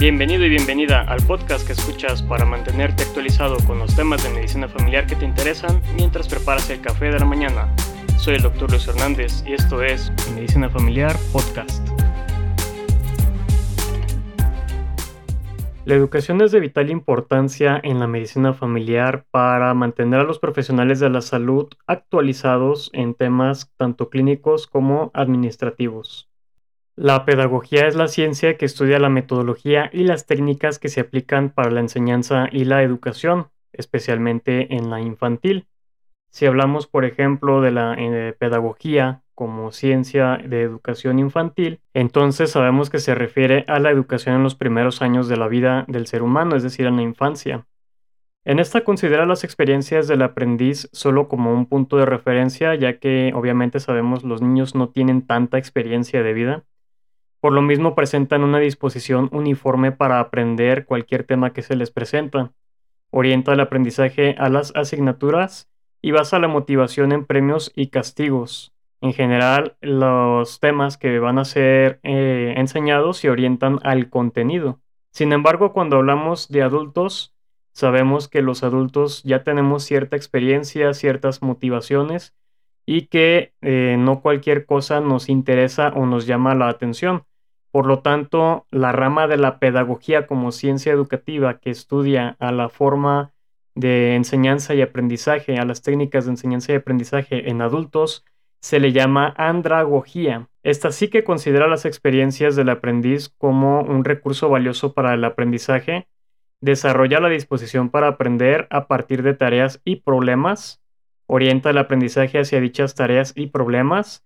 Bienvenido y bienvenida al podcast que escuchas para mantenerte actualizado con los temas de medicina familiar que te interesan mientras preparas el café de la mañana. Soy el Dr. Luis Hernández y esto es Medicina Familiar Podcast. La educación es de vital importancia en la medicina familiar para mantener a los profesionales de la salud actualizados en temas tanto clínicos como administrativos. La pedagogía es la ciencia que estudia la metodología y las técnicas que se aplican para la enseñanza y la educación, especialmente en la infantil. Si hablamos, por ejemplo, de la eh, pedagogía como ciencia de educación infantil, entonces sabemos que se refiere a la educación en los primeros años de la vida del ser humano, es decir, en la infancia. En esta considera las experiencias del aprendiz solo como un punto de referencia, ya que obviamente sabemos los niños no tienen tanta experiencia de vida. Por lo mismo presentan una disposición uniforme para aprender cualquier tema que se les presenta. Orienta el aprendizaje a las asignaturas y basa la motivación en premios y castigos. En general, los temas que van a ser eh, enseñados se orientan al contenido. Sin embargo, cuando hablamos de adultos, sabemos que los adultos ya tenemos cierta experiencia, ciertas motivaciones y que eh, no cualquier cosa nos interesa o nos llama la atención. Por lo tanto, la rama de la pedagogía como ciencia educativa que estudia a la forma de enseñanza y aprendizaje, a las técnicas de enseñanza y aprendizaje en adultos, se le llama andragogía. Esta sí que considera las experiencias del aprendiz como un recurso valioso para el aprendizaje, desarrolla la disposición para aprender a partir de tareas y problemas, orienta el aprendizaje hacia dichas tareas y problemas,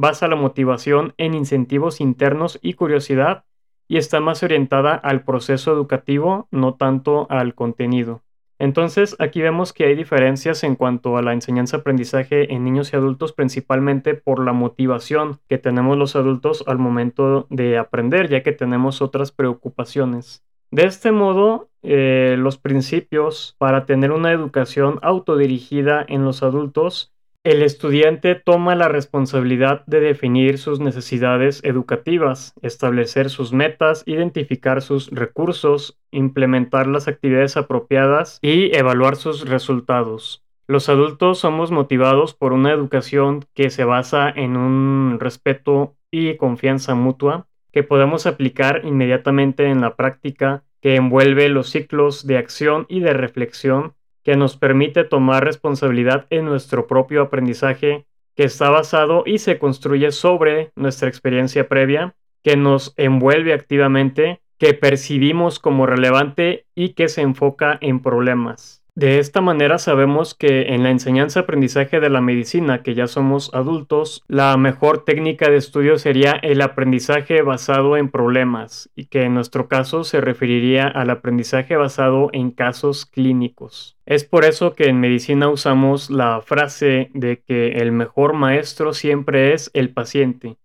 basa la motivación en incentivos internos y curiosidad, y está más orientada al proceso educativo, no tanto al contenido. Entonces, aquí vemos que hay diferencias en cuanto a la enseñanza-aprendizaje en niños y adultos, principalmente por la motivación que tenemos los adultos al momento de aprender, ya que tenemos otras preocupaciones. De este modo, eh, los principios para tener una educación autodirigida en los adultos el estudiante toma la responsabilidad de definir sus necesidades educativas, establecer sus metas, identificar sus recursos, implementar las actividades apropiadas y evaluar sus resultados. Los adultos somos motivados por una educación que se basa en un respeto y confianza mutua que podemos aplicar inmediatamente en la práctica que envuelve los ciclos de acción y de reflexión que nos permite tomar responsabilidad en nuestro propio aprendizaje que está basado y se construye sobre nuestra experiencia previa, que nos envuelve activamente, que percibimos como relevante y que se enfoca en problemas. De esta manera sabemos que en la enseñanza-aprendizaje de la medicina, que ya somos adultos, la mejor técnica de estudio sería el aprendizaje basado en problemas y que en nuestro caso se referiría al aprendizaje basado en casos clínicos. Es por eso que en medicina usamos la frase de que el mejor maestro siempre es el paciente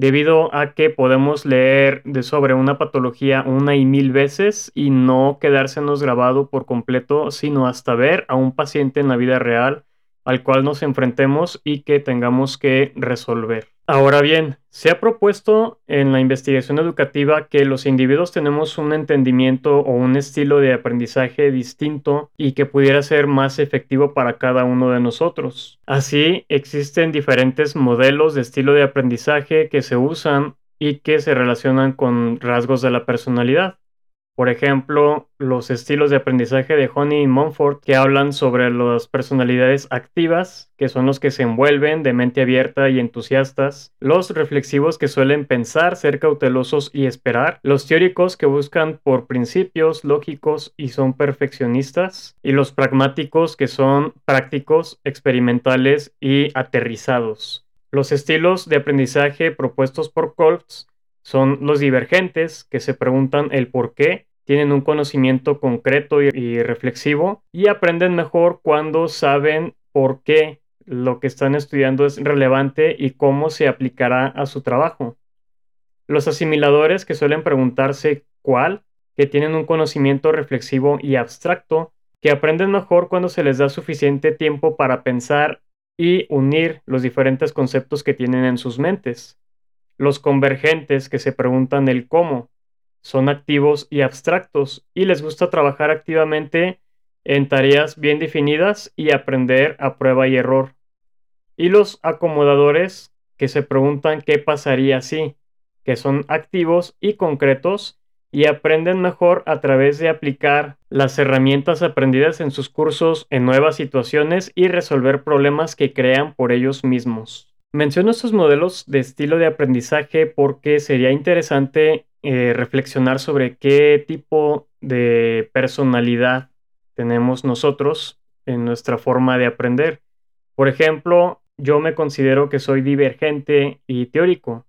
debido a que podemos leer de sobre una patología una y mil veces y no quedársenos grabado por completo, sino hasta ver a un paciente en la vida real al cual nos enfrentemos y que tengamos que resolver. Ahora bien, se ha propuesto en la investigación educativa que los individuos tenemos un entendimiento o un estilo de aprendizaje distinto y que pudiera ser más efectivo para cada uno de nosotros. Así, existen diferentes modelos de estilo de aprendizaje que se usan y que se relacionan con rasgos de la personalidad. Por ejemplo, los estilos de aprendizaje de Honey y Monfort que hablan sobre las personalidades activas, que son los que se envuelven de mente abierta y entusiastas, los reflexivos que suelen pensar, ser cautelosos y esperar, los teóricos que buscan por principios lógicos y son perfeccionistas, y los pragmáticos que son prácticos, experimentales y aterrizados. Los estilos de aprendizaje propuestos por Koltz son los divergentes, que se preguntan el por qué tienen un conocimiento concreto y, reflexivo y aprenden mejor cuando saben por qué lo que están estudiando es relevante y cómo se aplicará a su trabajo. Los asimiladores que suelen preguntarse cuál, que tienen un conocimiento reflexivo y abstracto, que aprenden mejor cuando se les da suficiente tiempo para pensar y unir los diferentes conceptos que tienen en sus mentes. Los convergentes que se preguntan el cómo, son activos y abstractos y les gusta trabajar activamente en tareas bien definidas y aprender a prueba y error. Y los acomodadores que se preguntan qué pasaría si, que son activos y concretos y aprenden mejor a través de aplicar las herramientas aprendidas en sus cursos en nuevas situaciones y resolver problemas que crean por ellos mismos. Menciono estos modelos de estilo de aprendizaje porque sería interesante eh, reflexionar sobre qué tipo de personalidad tenemos nosotros en nuestra forma de aprender. Por ejemplo, yo me considero que soy divergente y teórico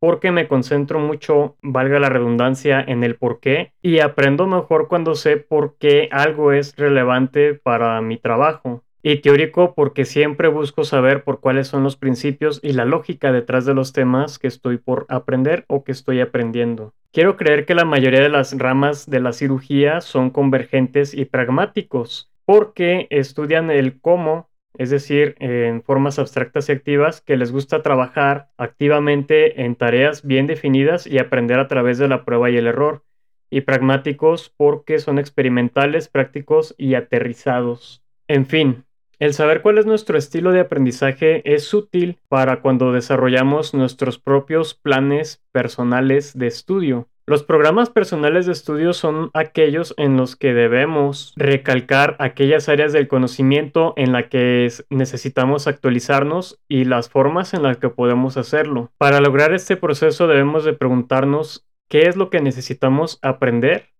porque me concentro mucho, valga la redundancia, en el por qué y aprendo mejor cuando sé por qué algo es relevante para mi trabajo. Y teórico porque siempre busco saber por cuáles son los principios y la lógica detrás de los temas que estoy por aprender o que estoy aprendiendo. Quiero creer que la mayoría de las ramas de la cirugía son convergentes y pragmáticos, porque estudian el cómo es decir, en formas abstractas y activas, que les gusta trabajar activamente en tareas bien definidas y aprender a través de la prueba y el error, y pragmáticos porque son experimentales, prácticos y aterrizados. En fin, el saber cuál es nuestro estilo de aprendizaje es útil para cuando desarrollamos nuestros propios planes personales de estudio. Los programas personales de estudio son aquellos en los que debemos recalcar aquellas áreas del conocimiento en las que necesitamos actualizarnos y las formas en las que podemos hacerlo. Para lograr este proceso debemos de preguntarnos qué es lo que necesitamos aprender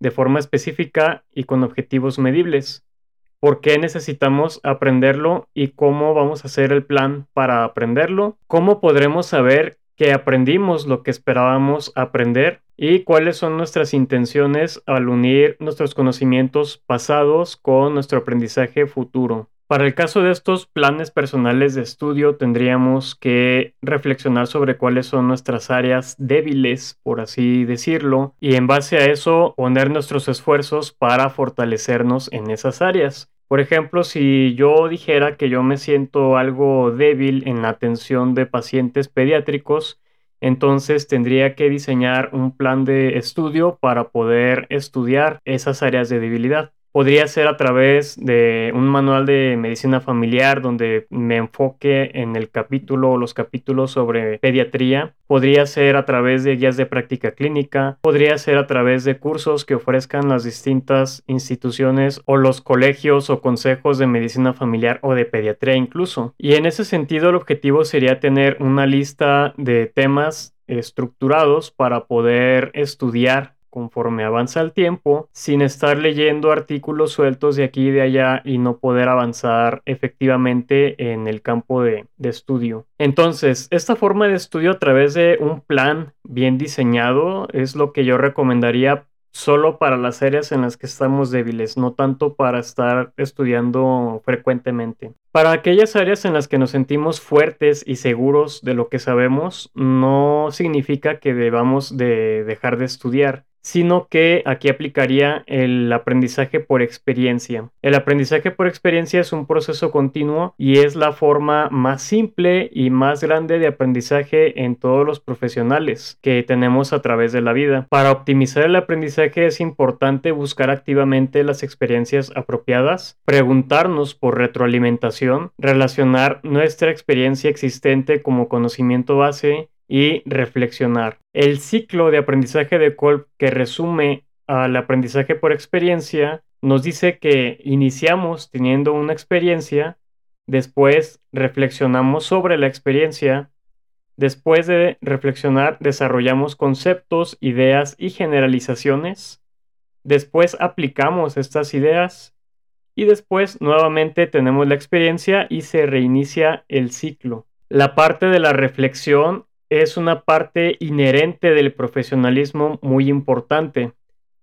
de forma específica y con objetivos medibles. ¿Por qué necesitamos aprenderlo y cómo vamos a hacer el plan para aprenderlo? ¿Cómo podremos saber que aprendimos lo que esperábamos aprender y cuáles son nuestras intenciones al unir nuestros conocimientos pasados con nuestro aprendizaje futuro. Para el caso de estos planes personales de estudio tendríamos que reflexionar sobre cuáles son nuestras áreas débiles, por así decirlo, y en base a eso poner nuestros esfuerzos para fortalecernos en esas áreas. Por ejemplo, si yo dijera que yo me siento algo débil en la atención de pacientes pediátricos, entonces tendría que diseñar un plan de estudio para poder estudiar esas áreas de debilidad. Podría ser a través de un manual de medicina familiar donde me enfoque en el capítulo o los capítulos sobre pediatría. Podría ser a través de guías de práctica clínica. Podría ser a través de cursos que ofrezcan las distintas instituciones o los colegios o consejos de medicina familiar o de pediatría incluso. Y en ese sentido el objetivo sería tener una lista de temas estructurados para poder estudiar conforme avanza el tiempo, sin estar leyendo artículos sueltos de aquí y de allá y no poder avanzar efectivamente en el campo de, de, estudio. Entonces, esta forma de estudio a través de un plan bien diseñado es lo que yo recomendaría solo para las áreas en las que estamos débiles, no tanto para estar estudiando frecuentemente. Para aquellas áreas en las que nos sentimos fuertes y seguros de lo que sabemos, no significa que debamos de dejar de estudiar sino que aquí aplicaría el aprendizaje por experiencia. El aprendizaje por experiencia es un proceso continuo y es la forma más simple y más grande de aprendizaje en todos los profesionales que tenemos a través de la vida. Para optimizar el aprendizaje es importante buscar activamente las experiencias apropiadas, preguntarnos por retroalimentación, relacionar nuestra experiencia existente como conocimiento base y reflexionar. El ciclo de aprendizaje de Kolb que resume al aprendizaje por experiencia nos dice que iniciamos teniendo una experiencia, después reflexionamos sobre la experiencia, después de reflexionar desarrollamos conceptos, ideas y generalizaciones, después aplicamos estas ideas y después nuevamente tenemos la experiencia y se reinicia el ciclo. La parte de la reflexión es una parte inherente del profesionalismo muy importante,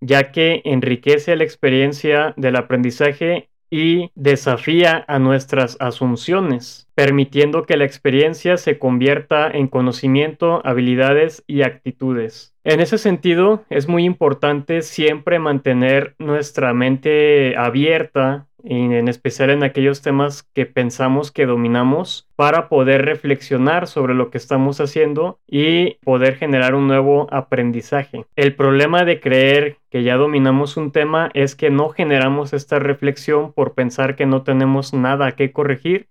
ya que enriquece la experiencia del aprendizaje y desafía a nuestras asunciones, permitiendo que la experiencia se convierta en conocimiento, habilidades y actitudes. En ese sentido, es muy importante siempre mantener nuestra mente abierta en especial en aquellos temas que pensamos que dominamos, para poder reflexionar sobre lo que estamos haciendo y poder generar un nuevo aprendizaje. El problema de creer que ya dominamos un tema es que no generamos esta reflexión por pensar que no tenemos nada que corregir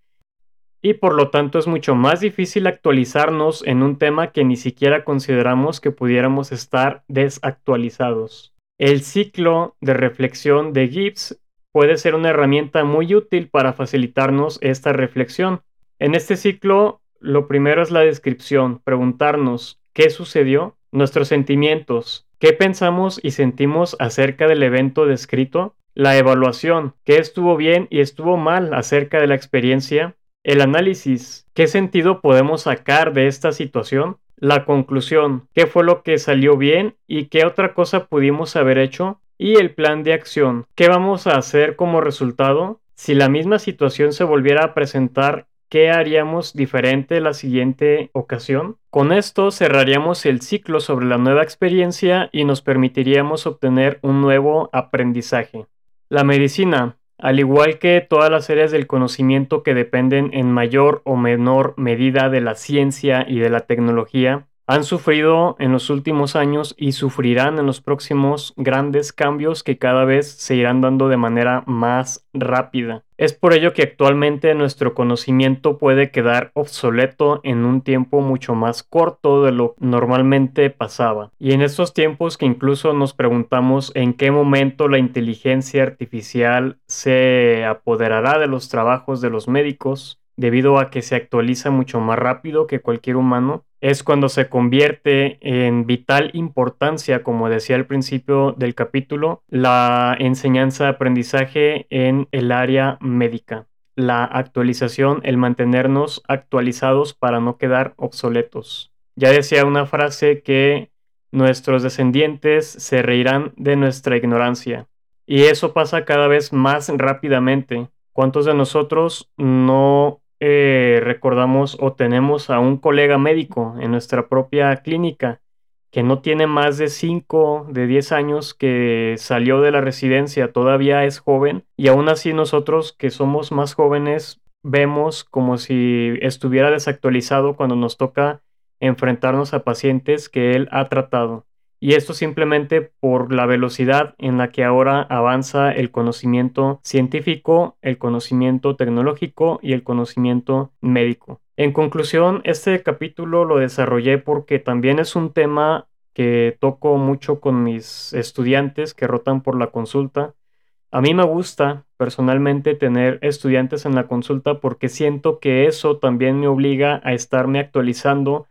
y por lo tanto es mucho más difícil actualizarnos en un tema que ni siquiera consideramos que pudiéramos estar desactualizados. El ciclo de reflexión de Gibbs puede ser una herramienta muy útil para facilitarnos esta reflexión. En este ciclo, lo primero es la descripción, preguntarnos qué sucedió, nuestros sentimientos, qué pensamos y sentimos acerca del evento descrito, la evaluación, qué estuvo bien y estuvo mal acerca de la experiencia, el análisis, ¿qué sentido podemos sacar de esta situación? La conclusión, ¿qué fue lo que salió bien y qué otra cosa pudimos haber hecho? Y el plan de acción, ¿qué vamos a hacer como resultado? Si la misma situación se volviera a presentar, ¿qué haríamos diferente la siguiente ocasión? Con esto cerraríamos el ciclo sobre la nueva experiencia y nos permitiríamos obtener un nuevo aprendizaje. La medicina, al igual que todas las áreas del conocimiento que dependen en mayor o menor medida de la ciencia y de la tecnología, han sufrido en los últimos años y sufrirán en los próximos grandes cambios que cada vez se irán dando de manera más rápida. Es por ello que actualmente nuestro conocimiento puede quedar obsoleto en un tiempo mucho más corto de lo normalmente pasaba. Y en estos tiempos que incluso nos preguntamos en qué momento la inteligencia artificial se apoderará de los trabajos de los médicos, debido a que se actualiza mucho más rápido que cualquier humano, es cuando se convierte en vital importancia, como decía al principio del capítulo, la enseñanza-aprendizaje en el área médica. La actualización, el mantenernos actualizados para no quedar obsoletos. Ya decía una frase que nuestros descendientes se reirán de nuestra ignorancia. Y eso pasa cada vez más rápidamente. ¿Cuántos de nosotros no eh, recordamos o tenemos a un colega médico en nuestra propia clínica que no tiene más de 5, de 10 años, que salió de la residencia, todavía es joven, y aún así nosotros que somos más jóvenes vemos como si estuviera desactualizado cuando nos toca enfrentarnos a pacientes que él ha tratado. Y esto simplemente por la velocidad en la que ahora avanza el conocimiento científico, el conocimiento tecnológico y el conocimiento médico. En conclusión, este capítulo lo desarrollé porque también es un tema que toco mucho con mis estudiantes que rotan por la consulta. A mí me gusta personalmente tener estudiantes en la consulta porque siento que eso también me obliga a estarme actualizando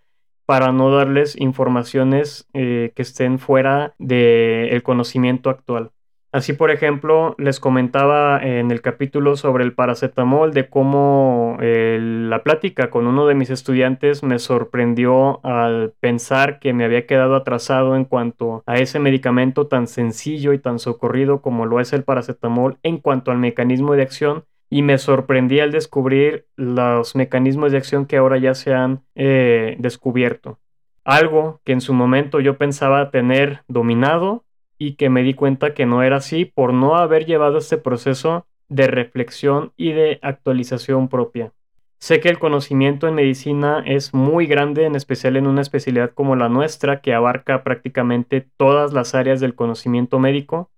para no darles informaciones eh, que estén fuera del conocimiento actual. Así, por ejemplo, les comentaba en el capítulo sobre el paracetamol de cómo eh, la plática con uno de mis estudiantes me sorprendió al pensar que me había quedado atrasado en cuanto a ese medicamento tan sencillo y tan socorrido como lo es el paracetamol en cuanto al mecanismo de acción y me sorprendí al descubrir los mecanismos de acción que ahora ya se han eh, descubierto. Algo que en su momento yo pensaba tener dominado y que me di cuenta que no era así por no haber llevado este proceso de reflexión y de actualización propia. Sé que el conocimiento en medicina es muy grande, en especial en una especialidad como la nuestra, que abarca prácticamente todas las áreas del conocimiento médico,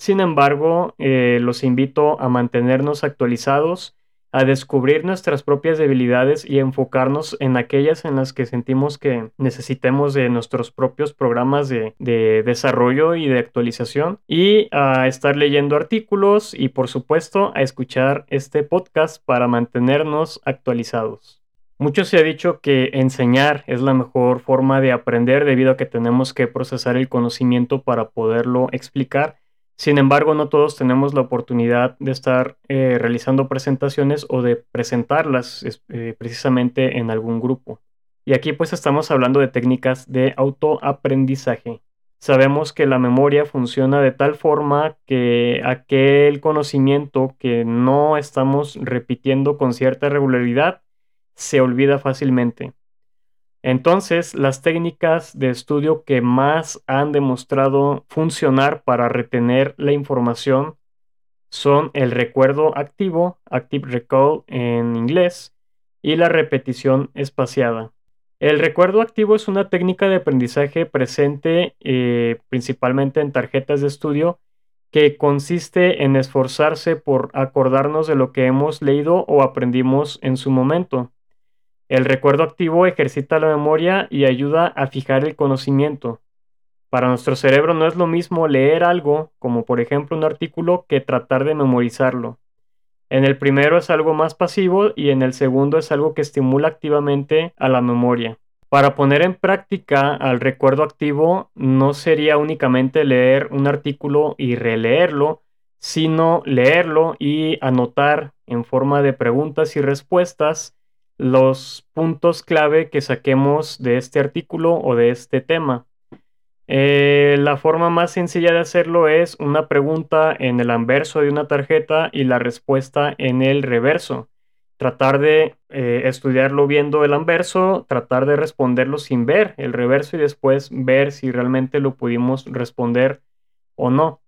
sin embargo, eh, los invito a mantenernos actualizados, a descubrir nuestras propias debilidades y enfocarnos en aquellas en las que sentimos que necesitemos de nuestros propios programas de, de desarrollo y de actualización y a estar leyendo artículos y por supuesto a escuchar este podcast para mantenernos actualizados. Mucho se ha dicho que enseñar es la mejor forma de aprender debido a que tenemos que procesar el conocimiento para poderlo explicar sin embargo, no todos tenemos la oportunidad de estar eh, realizando presentaciones o de presentarlas eh, precisamente en algún grupo. Y aquí pues estamos hablando de técnicas de autoaprendizaje. Sabemos que la memoria funciona de tal forma que aquel conocimiento que no estamos repitiendo con cierta regularidad se olvida fácilmente. Entonces, las técnicas de estudio que más han demostrado funcionar para retener la información son el recuerdo activo, active recall en inglés, y la repetición espaciada. El recuerdo activo es una técnica de aprendizaje presente eh, principalmente en tarjetas de estudio que consiste en esforzarse por acordarnos de lo que hemos leído o aprendimos en su momento. El recuerdo activo ejercita la memoria y ayuda a fijar el conocimiento. Para nuestro cerebro no es lo mismo leer algo, como por ejemplo un artículo, que tratar de memorizarlo. En el primero es algo más pasivo y en el segundo es algo que estimula activamente a la memoria. Para poner en práctica al recuerdo activo no sería únicamente leer un artículo y releerlo, sino leerlo y anotar en forma de preguntas y respuestas los puntos clave que saquemos de este artículo o de este tema. Eh, la forma más sencilla de hacerlo es una pregunta en el anverso de una tarjeta y la respuesta en el reverso. Tratar de eh, estudiarlo viendo el anverso, tratar de responderlo sin ver el reverso y después ver si realmente lo pudimos responder o no.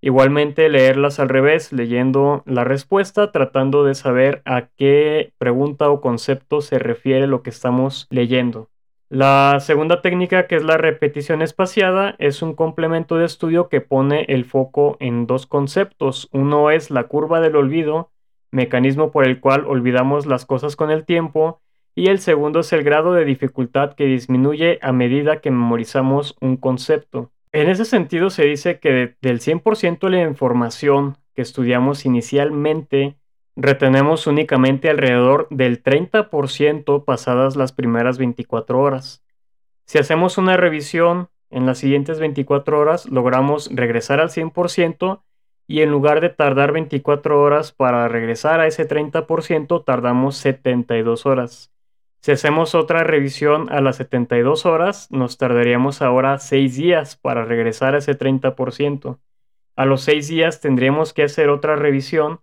Igualmente leerlas al revés, leyendo la respuesta, tratando de saber a qué pregunta o concepto se refiere lo que estamos leyendo. La segunda técnica, que es la repetición espaciada, es un complemento de estudio que pone el foco en dos conceptos. Uno es la curva del olvido, mecanismo por el cual olvidamos las cosas con el tiempo, y el segundo es el grado de dificultad que disminuye a medida que memorizamos un concepto. En ese sentido se dice que del 100% de la información que estudiamos inicialmente, retenemos únicamente alrededor del 30% pasadas las primeras 24 horas. Si hacemos una revisión en las siguientes 24 horas, logramos regresar al 100% y en lugar de tardar 24 horas para regresar a ese 30%, tardamos 72 horas. Si hacemos otra revisión a las 72 horas, nos tardaríamos ahora 6 días para regresar a ese 30%. A los 6 días tendríamos que hacer otra revisión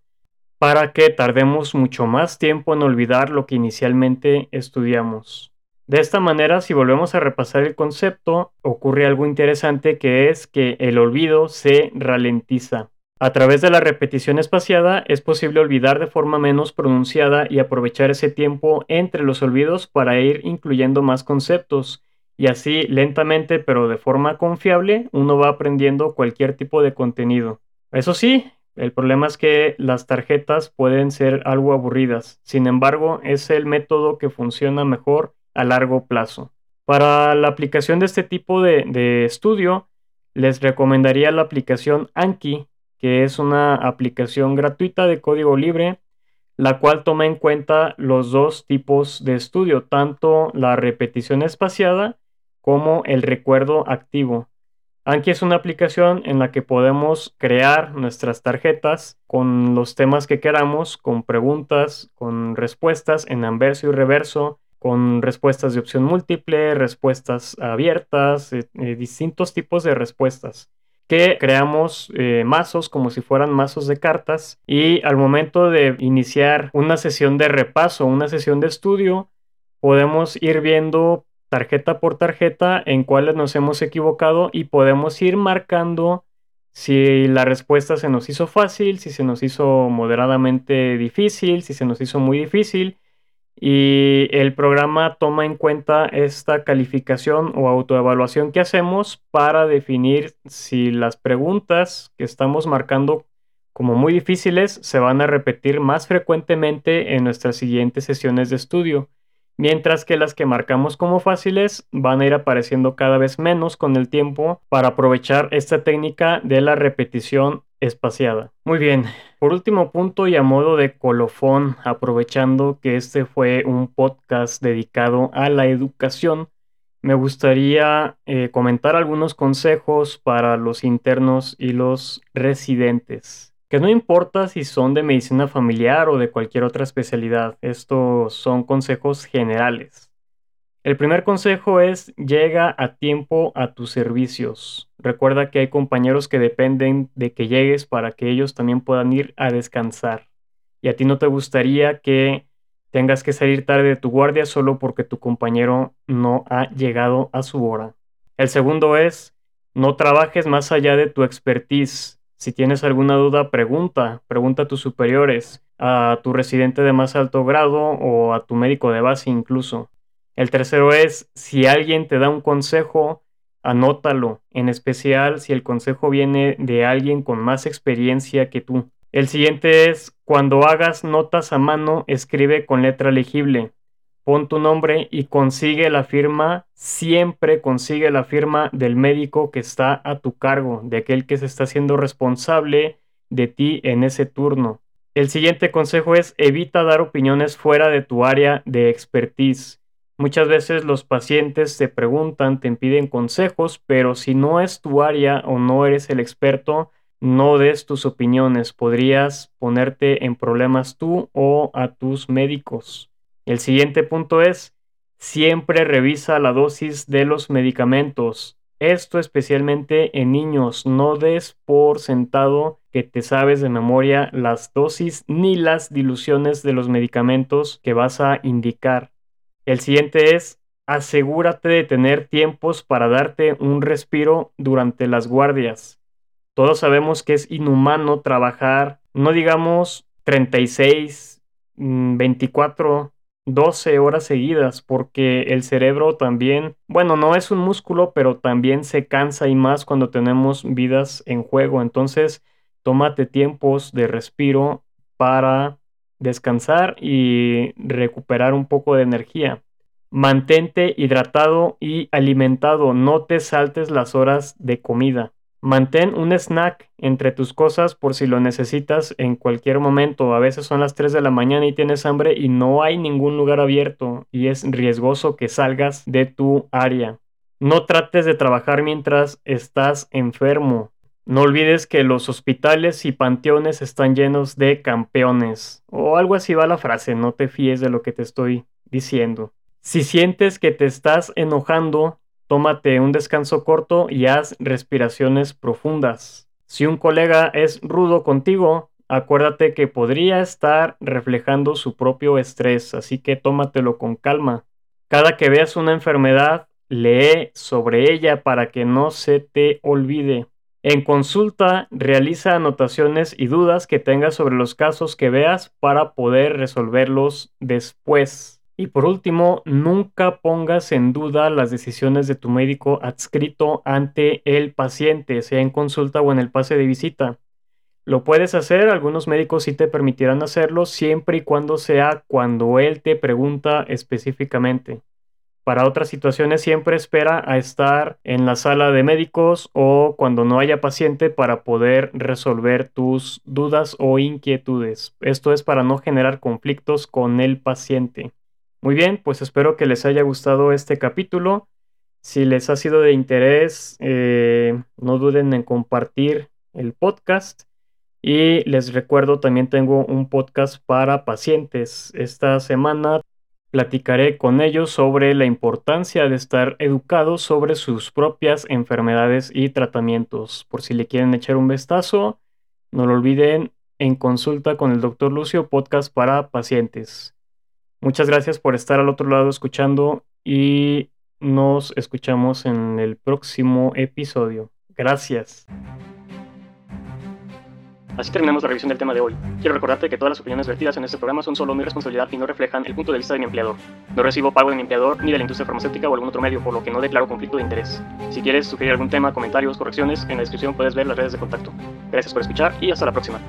para que tardemos mucho más tiempo en olvidar lo que inicialmente estudiamos. De esta manera, si volvemos a repasar el concepto, ocurre algo interesante que es que el olvido se ralentiza. A través de la repetición espaciada es posible olvidar de forma menos pronunciada y aprovechar ese tiempo entre los olvidos para ir incluyendo más conceptos. Y así, lentamente pero de forma confiable, uno va aprendiendo cualquier tipo de contenido. Eso sí, el problema es que las tarjetas pueden ser algo aburridas, sin embargo es el método que funciona mejor a largo plazo. Para la aplicación de este tipo de, estudio, les recomendaría la aplicación Anki, que es una aplicación gratuita de código libre, la cual toma en cuenta los dos tipos de estudio, tanto la repetición espaciada como el recuerdo activo. Anki es una aplicación en la que podemos crear nuestras tarjetas con los temas que queramos, con preguntas, con respuestas en anverso y reverso, con respuestas de opción múltiple, respuestas abiertas, eh, eh, distintos tipos de respuestas que creamos eh, mazos como si fueran mazos de cartas y al momento de iniciar una sesión de repaso, una sesión de estudio, podemos ir viendo tarjeta por tarjeta en cuáles nos hemos equivocado y podemos ir marcando si la respuesta se nos hizo fácil, si se nos hizo moderadamente difícil, si se nos hizo muy difícil. Y el programa toma en cuenta esta calificación o autoevaluación que hacemos para definir si las preguntas que estamos marcando como muy difíciles se van a repetir más frecuentemente en nuestras siguientes sesiones de estudio mientras que las que marcamos como fáciles van a ir apareciendo cada vez menos con el tiempo para aprovechar esta técnica de la repetición espaciada. Muy bien, por último punto y a modo de colofón, aprovechando que este fue un podcast dedicado a la educación, me gustaría eh, comentar algunos consejos para los internos y los residentes que no importa si son de medicina familiar o de cualquier otra especialidad, estos son consejos generales. El primer consejo es llega a tiempo a tus servicios. Recuerda que hay compañeros que dependen de que llegues para que ellos también puedan ir a descansar. Y a ti no te gustaría que tengas que salir tarde de tu guardia solo porque tu compañero no ha llegado a su hora. El segundo es no trabajes más allá de tu expertise Si tienes alguna duda, pregunta, pregunta a tus superiores, a tu residente de más alto grado o a tu médico de base incluso. El tercero es, si alguien te da un consejo, anótalo, en especial si el consejo viene de alguien con más experiencia que tú. El siguiente es, cuando hagas notas a mano, escribe con letra legible. Pon tu nombre y consigue la firma, siempre consigue la firma del médico que está a tu cargo, de aquel que se está haciendo responsable de ti en ese turno. El siguiente consejo es evita dar opiniones fuera de tu área de expertise. Muchas veces los pacientes te preguntan, te piden consejos, pero si no es tu área o no eres el experto, no des tus opiniones, podrías ponerte en problemas tú o a tus médicos. El siguiente punto es, siempre revisa la dosis de los medicamentos. Esto especialmente en niños, no des por sentado que te sabes de memoria las dosis ni las diluciones de los medicamentos que vas a indicar. El siguiente es, asegúrate de tener tiempos para darte un respiro durante las guardias. Todos sabemos que es inhumano trabajar, no digamos 36, 24, 12 horas seguidas, porque el cerebro también, bueno, no es un músculo, pero también se cansa y más cuando tenemos vidas en juego. Entonces, tómate tiempos de respiro para descansar y recuperar un poco de energía. Mantente hidratado y alimentado, no te saltes las horas de comida. Mantén un snack entre tus cosas por si lo necesitas en cualquier momento. A veces son las 3 de la mañana y tienes hambre y no hay ningún lugar abierto y es riesgoso que salgas de tu área. No trates de trabajar mientras estás enfermo. No olvides que los hospitales y panteones están llenos de campeones. O algo así va la frase, no te fíes de lo que te estoy diciendo. Si sientes que te estás enojando, tómate un descanso corto y haz respiraciones profundas. Si un colega es rudo contigo, acuérdate que podría estar reflejando su propio estrés, así que tómatelo con calma. Cada que veas una enfermedad, lee sobre ella para que no se te olvide. En consulta, realiza anotaciones y dudas que tengas sobre los casos que veas para poder resolverlos después. Y por último, nunca pongas en duda las decisiones de tu médico adscrito ante el paciente, sea en consulta o en el pase de visita. Lo puedes hacer, algunos médicos sí te permitirán hacerlo siempre y cuando sea cuando él te pregunta específicamente. Para otras situaciones siempre espera a estar en la sala de médicos o cuando no haya paciente para poder resolver tus dudas o inquietudes. Esto es para no generar conflictos con el paciente. Muy bien, pues espero que les haya gustado este capítulo. Si les ha sido de interés, eh, no duden en compartir el podcast. Y les recuerdo, también tengo un podcast para pacientes. Esta semana platicaré con ellos sobre la importancia de estar educados sobre sus propias enfermedades y tratamientos. Por si le quieren echar un vistazo, no lo olviden en consulta con el Dr. Lucio, podcast para pacientes. Muchas gracias por estar al otro lado escuchando y nos escuchamos en el próximo episodio. Gracias. Así terminamos la revisión del tema de hoy. Quiero recordarte que todas las opiniones vertidas en este programa son solo mi responsabilidad y no reflejan el punto de vista de mi empleador. No recibo pago de mi empleador ni de la industria farmacéutica o algún otro medio, por lo que no declaro conflicto de interés. Si quieres sugerir algún tema, comentarios, correcciones, en la descripción puedes ver las redes de contacto. Gracias por escuchar y hasta la próxima.